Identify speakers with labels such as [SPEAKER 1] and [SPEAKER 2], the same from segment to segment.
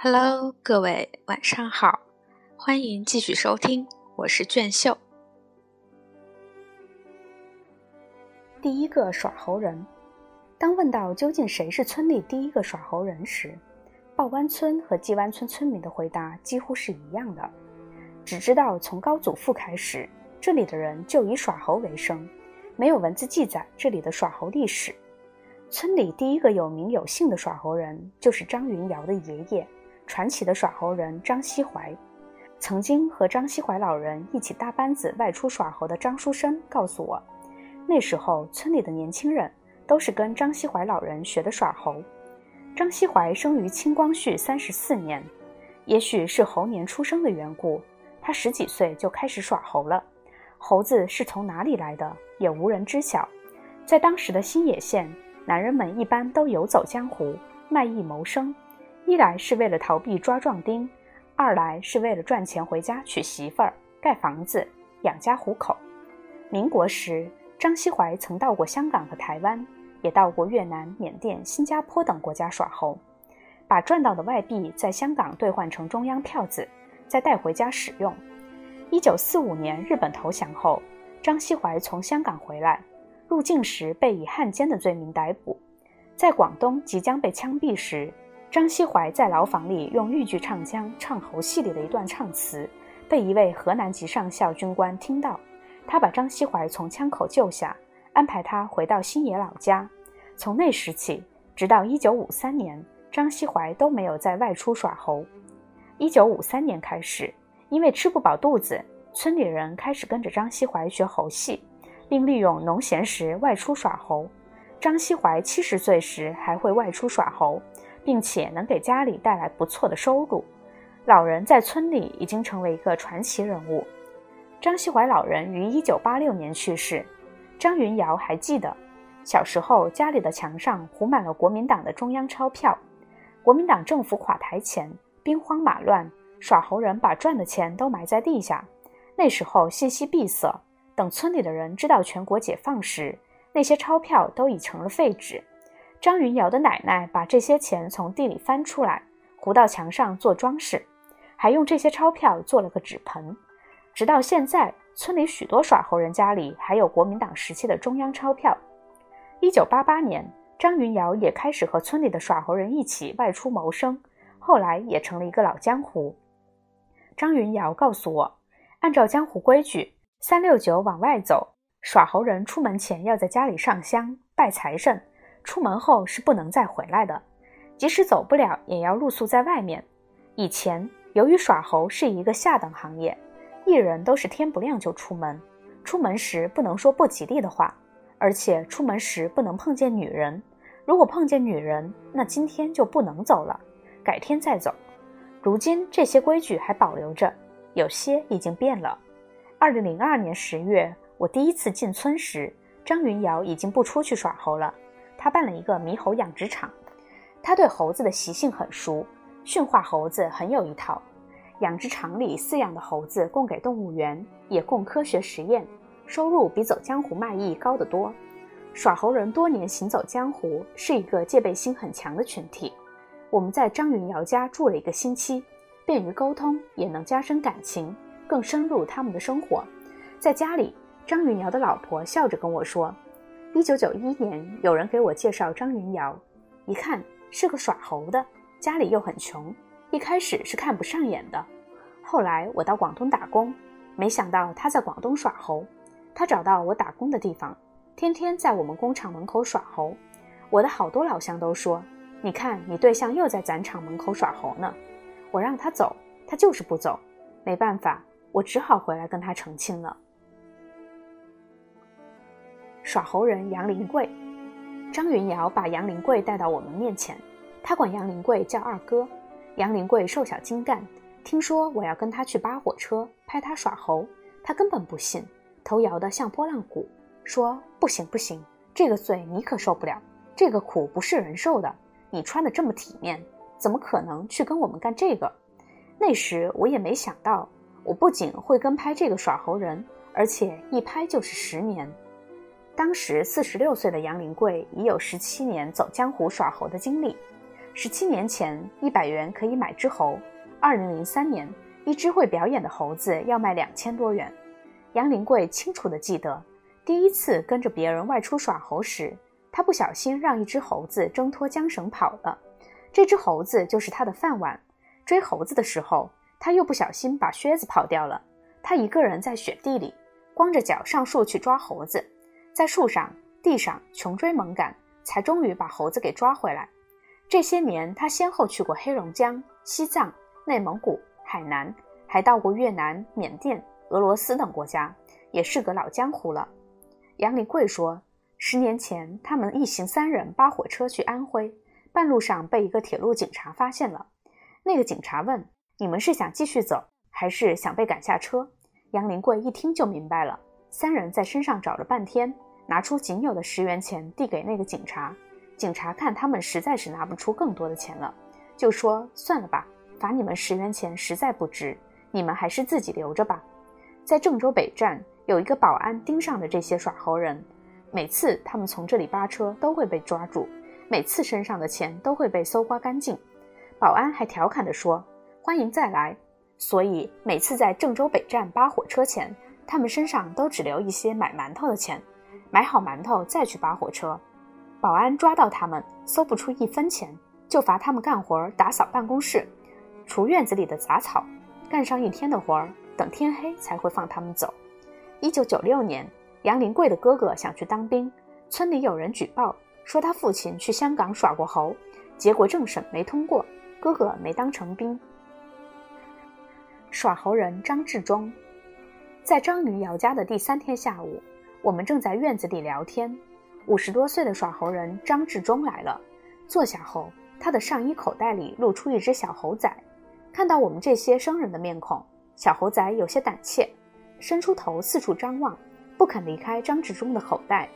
[SPEAKER 1] Hello，各位晚上好，欢迎继续收听，我是卷秀。
[SPEAKER 2] 第一个耍猴人。当问到究竟谁是村里第一个耍猴人时，报湾村和季湾村村民的回答几乎是一样的，只知道从高祖父开始，这里的人就以耍猴为生，没有文字记载这里的耍猴历史。村里第一个有名有姓的耍猴人就是张云瑶的爷爷。传奇的耍猴人张锡怀，曾经和张锡怀老人一起搭班子外出耍猴的张书生告诉我，那时候村里的年轻人都是跟张锡怀老人学的耍猴。张锡怀生于清光绪三十四年，也许是猴年出生的缘故，他十几岁就开始耍猴了。猴子是从哪里来的，也无人知晓。在当时的新野县，男人们一般都游走江湖，卖艺谋生。一来是为了逃避抓壮丁，二来是为了赚钱回家娶媳妇儿、盖房子、养家糊口。民国时，张锡怀曾到过香港和台湾，也到过越南、缅甸、新加坡等国家耍猴，把赚到的外币在香港兑换成中央票子，再带回家使用。一九四五年日本投降后，张锡怀从香港回来，入境时被以汉奸的罪名逮捕，在广东即将被枪毙时。张锡怀在牢房里用豫剧唱腔唱猴戏里的一段唱词，被一位河南籍上校军官听到。他把张锡怀从枪口救下，安排他回到新野老家。从那时起，直到1953年，张锡怀都没有再外出耍猴。1953年开始，因为吃不饱肚子，村里人开始跟着张锡怀学猴戏，并利用农闲时外出耍猴。张锡怀七十岁时还会外出耍猴。并且能给家里带来不错的收入，老人在村里已经成为一个传奇人物。张锡怀老人于一九八六年去世。张云尧还记得，小时候家里的墙上糊满了国民党的中央钞票。国民党政府垮台前，兵荒马乱，耍猴人把赚的钱都埋在地下。那时候信息闭塞，等村里的人知道全国解放时，那些钞票都已成了废纸。张云尧的奶奶把这些钱从地里翻出来，糊到墙上做装饰，还用这些钞票做了个纸盆。直到现在，村里许多耍猴人家里还有国民党时期的中央钞票。一九八八年，张云尧也开始和村里的耍猴人一起外出谋生，后来也成了一个老江湖。张云尧告诉我，按照江湖规矩，三六九往外走，耍猴人出门前要在家里上香拜财神。出门后是不能再回来的，即使走不了，也要露宿在外面。以前由于耍猴是一个下等行业，艺人都是天不亮就出门，出门时不能说不吉利的话，而且出门时不能碰见女人。如果碰见女人，那今天就不能走了，改天再走。如今这些规矩还保留着，有些已经变了。二零零二年十月，我第一次进村时，张云尧已经不出去耍猴了。他办了一个猕猴养殖场，他对猴子的习性很熟，驯化猴子很有一套。养殖场里饲养的猴子供给动物园，也供科学实验，收入比走江湖卖艺高得多。耍猴人多年行走江湖，是一个戒备心很强的群体。我们在张云尧家住了一个星期，便于沟通，也能加深感情，更深入他们的生活。在家里，张云尧的老婆笑着跟我说。一九九一年，有人给我介绍张云尧，一看是个耍猴的，家里又很穷，一开始是看不上眼的。后来我到广东打工，没想到他在广东耍猴。他找到我打工的地方，天天在我们工厂门口耍猴。我的好多老乡都说：“你看，你对象又在咱厂门口耍猴呢。”我让他走，他就是不走。没办法，我只好回来跟他澄清了。耍猴人杨林贵，张云尧把杨林贵带到我们面前，他管杨林贵叫二哥。杨林贵瘦小精干，听说我要跟他去扒火车拍他耍猴，他根本不信，头摇得像拨浪鼓，说不行不行，这个罪你可受不了，这个苦不是人受的。你穿的这么体面，怎么可能去跟我们干这个？那时我也没想到，我不仅会跟拍这个耍猴人，而且一拍就是十年。当时四十六岁的杨林贵已有十七年走江湖耍猴的经历，十七年前，一百元可以买只猴；二零零三年，一只会表演的猴子要卖两千多元。杨林贵清楚地记得，第一次跟着别人外出耍猴时，他不小心让一只猴子挣脱缰绳跑了。这只猴子就是他的饭碗。追猴子的时候，他又不小心把靴子跑掉了。他一个人在雪地里，光着脚上树去抓猴子，在树上、地上穷追猛赶，才终于把猴子给抓回来。这些年，他先后去过黑龙江、西藏、内蒙古、海南，还到过越南、缅甸、俄罗斯等国家，也是个老江湖了。杨林贵说，十年前他们一行三人扒火车去安徽，半路上被一个铁路警察发现了。那个警察问：“你们是想继续走，还是想被赶下车？”杨林贵一听就明白了。三人在身上找了半天，拿出仅有的十元钱递给那个警察。警察看他们实在是拿不出更多的钱了，就说：“算了吧，罚你们十元钱实在不值，你们还是自己留着吧。”在郑州北站有一个保安盯上了这些耍猴人，每次他们从这里扒车都会被抓住，每次身上的钱都会被搜刮干净。保安还调侃地说：“欢迎再来。”所以每次在郑州北站扒火车前，他们身上都只留一些买馒头的钱，买好馒头再去扒火车。保安抓到他们，搜不出一分钱，就罚他们干活，打扫办公室，除院子里的杂草，干上一天的活儿，等天黑才会放他们走。一九九六年，杨林贵的哥哥想去当兵，村里有人举报说他父亲去香港耍过猴，结果政审没通过。哥哥没当成兵。耍猴人张志忠，在张女姚家的第三天下午，我们正在院子里聊天。五十多岁的耍猴人张志忠来了，坐下后，他的上衣口袋里露出一只小猴崽。看到我们这些生人的面孔，小猴崽有些胆怯，伸出头四处张望，不肯离开张志忠的口袋。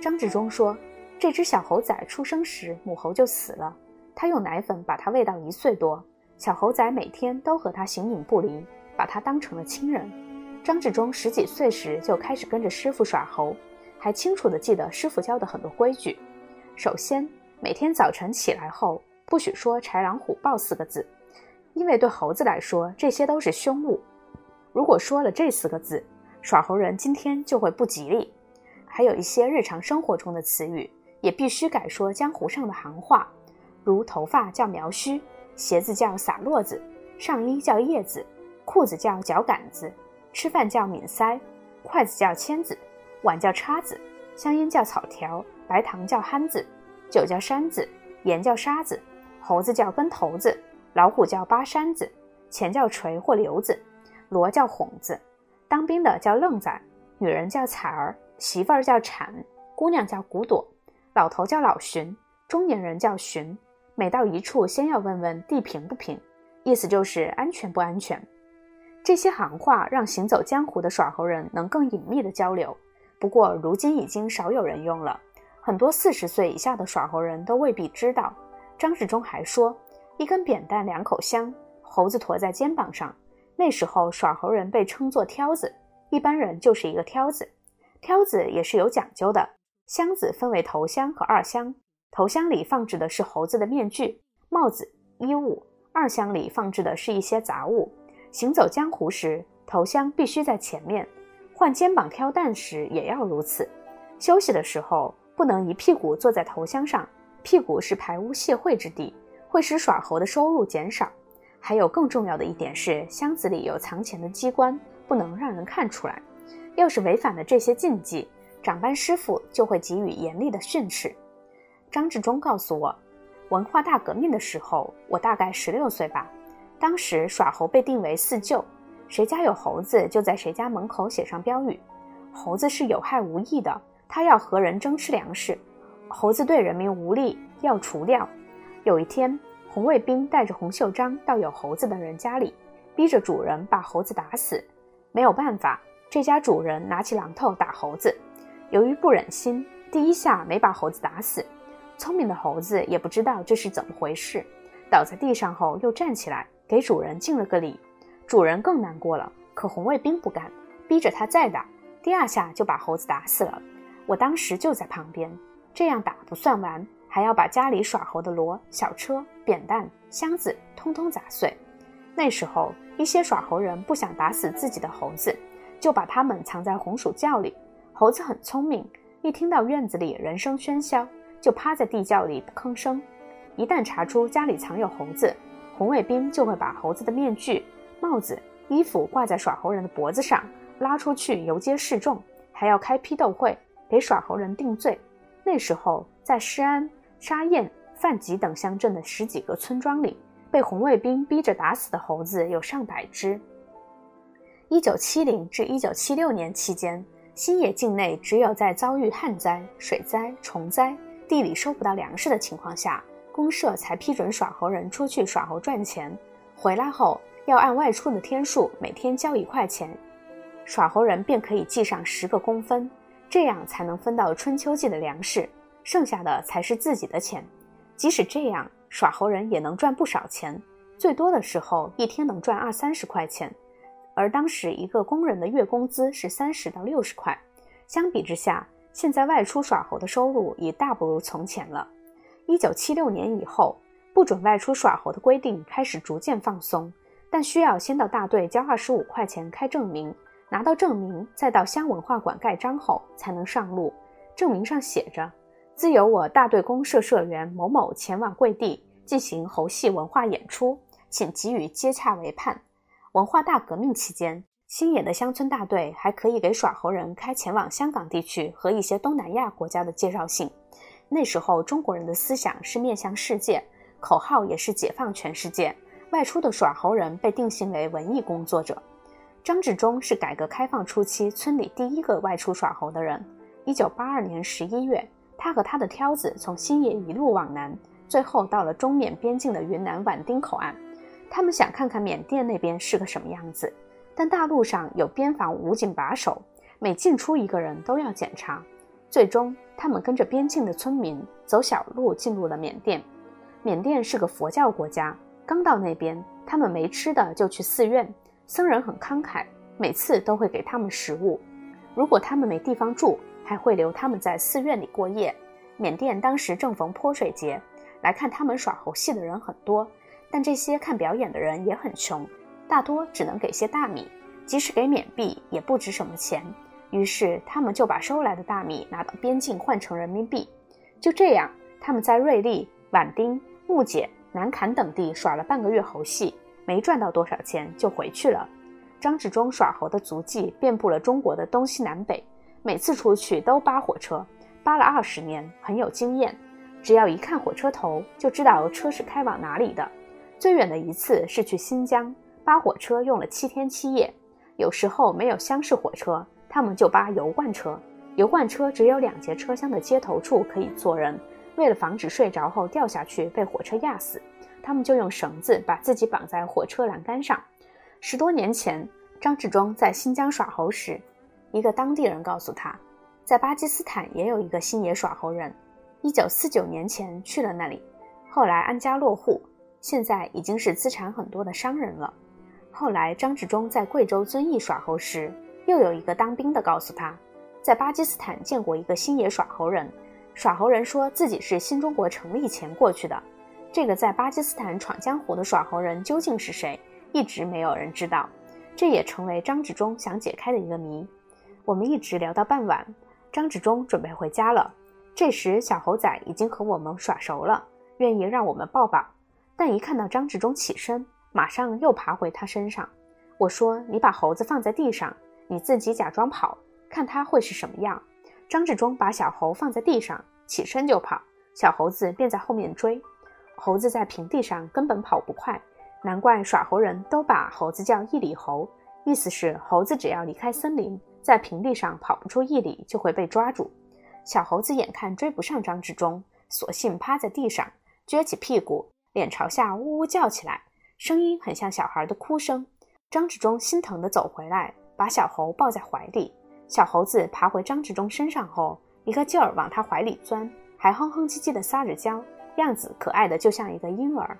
[SPEAKER 2] 张志忠说：“这只小猴崽出生时，母猴就死了。”他用奶粉把它喂到一岁多，小猴仔每天都和他形影不离，把他当成了亲人。张志忠十几岁时就开始跟着师傅耍猴，还清楚地记得师傅教的很多规矩。首先，每天早晨起来后不许说“豺狼虎豹”四个字，因为对猴子来说这些都是凶物。如果说了这四个字，耍猴人今天就会不吉利。还有一些日常生活中的词语也必须改说江湖上的行话。如头发叫苗须，鞋子叫撒落子，上衣叫叶子，裤子叫脚杆子，吃饭叫抿腮，筷子叫签子，碗叫叉子，香烟叫草条，白糖叫憨子，酒叫山子，盐叫沙子，猴子叫跟头子，老虎叫巴山子，钱叫锤或流子，锣叫哄子，当兵的叫愣仔，女人叫彩儿，媳妇儿叫铲，姑娘叫古朵，老头叫老荀，中年人叫荀。每到一处，先要问问地平不平，意思就是安全不安全。这些行话让行走江湖的耍猴人能更隐秘的交流。不过如今已经少有人用了，很多四十岁以下的耍猴人都未必知道。张志忠还说，一根扁担两口香，猴子驮在肩膀上。那时候耍猴人被称作挑子，一般人就是一个挑子。挑子也是有讲究的，箱子分为头箱和二箱。头箱里放置的是猴子的面具、帽子、衣物；二箱里放置的是一些杂物。行走江湖时，头箱必须在前面；换肩膀挑担时也要如此。休息的时候不能一屁股坐在头箱上，屁股是排污泄秽之地，会使耍猴的收入减少。还有更重要的一点是，箱子里有藏钱的机关，不能让人看出来。要是违反了这些禁忌，长班师傅就会给予严厉的训斥。张志忠告诉我，文化大革命的时候，我大概十六岁吧。当时耍猴被定为四旧，谁家有猴子，就在谁家门口写上标语。猴子是有害无益的，它要和人争吃粮食。猴子对人民无利，要除掉。有一天，红卫兵带着红袖章到有猴子的人家里，逼着主人把猴子打死。没有办法，这家主人拿起榔头打猴子。由于不忍心，第一下没把猴子打死。聪明的猴子也不知道这是怎么回事，倒在地上后又站起来，给主人敬了个礼。主人更难过了，可红卫兵不干，逼着他再打。第二下就把猴子打死了。我当时就在旁边，这样打不算完，还要把家里耍猴的骡、小车、扁担、箱子通通砸碎。那时候，一些耍猴人不想打死自己的猴子，就把它们藏在红薯窖里。猴子很聪明，一听到院子里人声喧嚣，就趴在地窖里不吭声。一旦查出家里藏有猴子，红卫兵就会把猴子的面具、帽子、衣服挂在耍猴人的脖子上，拉出去游街示众，还要开批斗会，给耍猴人定罪。那时候，在施安、沙燕、范吉等乡镇的十几个村庄里，被红卫兵逼着打死的猴子有上百只。一九七零至一九七六年期间，新野境内只有在遭遇旱灾、水灾、虫灾、地里收不到粮食的情况下。公社才批准耍猴人出去耍猴赚钱，回来后要按外出的天数每天交一块钱，耍猴人便可以记上十个工分，这样才能分到春秋季的粮食，剩下的才是自己的钱。即使这样，耍猴人也能赚不少钱，最多的时候一天能赚二三十块钱，而当时一个工人的月工资是三十到六十块，相比之下，现在外出耍猴的收入已大不如从前了。一九七六年以后，不准外出耍猴的规定开始逐渐放松，但需要先到大队交二十五块钱开证明，拿到证明再到乡文化馆盖章后才能上路。证明上写着：“自由我大队公社社员某某前往贵地进行猴戏文化演出，请给予接洽为盼。”文化大革命期间，新野的乡村大队还可以给耍猴人开前往香港地区和一些东南亚国家的介绍信。那时候中国人的思想是面向世界，口号也是解放全世界。外出的耍猴人被定性为文艺工作者。张治中是改革开放初期村里第一个外出耍猴的人。一九八二年十一月，他和他的挑子从新野一路往南，最后到了中缅边境的云南畹町口岸。他们想看看缅甸那边是个什么样子，但大路上有边防武警把守，每进出一个人都要检查。最终，他们跟着边境的村民走小路进入了缅甸。缅甸是个佛教国家，刚到那边，他们没吃的就去寺院，僧人很慷慨，每次都会给他们食物。如果他们没地方住，还会留他们在寺院里过夜。缅甸当时正逢泼水节，来看他们耍猴戏的人很多，但这些看表演的人也很穷，大多只能给些大米，即使给缅币也不值什么钱。于是他们就把收来的大米拿到边境换成人民币。就这样，他们在瑞丽、畹町、木姐、南坎等地耍了半个月猴戏，没赚到多少钱就回去了。张治中耍猴的足迹遍布了中国的东西南北，每次出去都扒火车，扒了二十年，很有经验。只要一看火车头，就知道车是开往哪里的。最远的一次是去新疆，扒火车用了七天七夜。有时候没有厢式火车。他们就扒油罐车，油罐车只有两节车厢的接头处可以坐人。为了防止睡着后掉下去被火车压死，他们就用绳子把自己绑在火车栏杆上。十多年前，张治中在新疆耍猴时，一个当地人告诉他，在巴基斯坦也有一个星野耍猴人。一九四九年前去了那里，后来安家落户，现在已经是资产很多的商人了。后来张治中在贵州遵义耍猴时。又有一个当兵的告诉他，在巴基斯坦见过一个星野耍猴人。耍猴人说自己是新中国成立前过去的。这个在巴基斯坦闯江湖的耍猴人究竟是谁，一直没有人知道。这也成为张治中想解开的一个谜。我们一直聊到傍晚，张治中准备回家了。这时，小猴仔已经和我们耍熟了，愿意让我们抱抱。但一看到张治中起身，马上又爬回他身上。我说：“你把猴子放在地上。”你自己假装跑，看他会是什么样。张志忠把小猴放在地上，起身就跑，小猴子便在后面追。猴子在平地上根本跑不快，难怪耍猴人都把猴子叫一里猴，意思是猴子只要离开森林，在平地上跑不出一里就会被抓住。小猴子眼看追不上张志忠，索性趴在地上，撅起屁股，脸朝下呜呜叫起来，声音很像小孩的哭声。张志忠心疼地走回来。把小猴抱在怀里，小猴子爬回张志忠身上后，一个劲儿往他怀里钻，还哼哼唧唧的撒着娇，样子可爱的就像一个婴儿。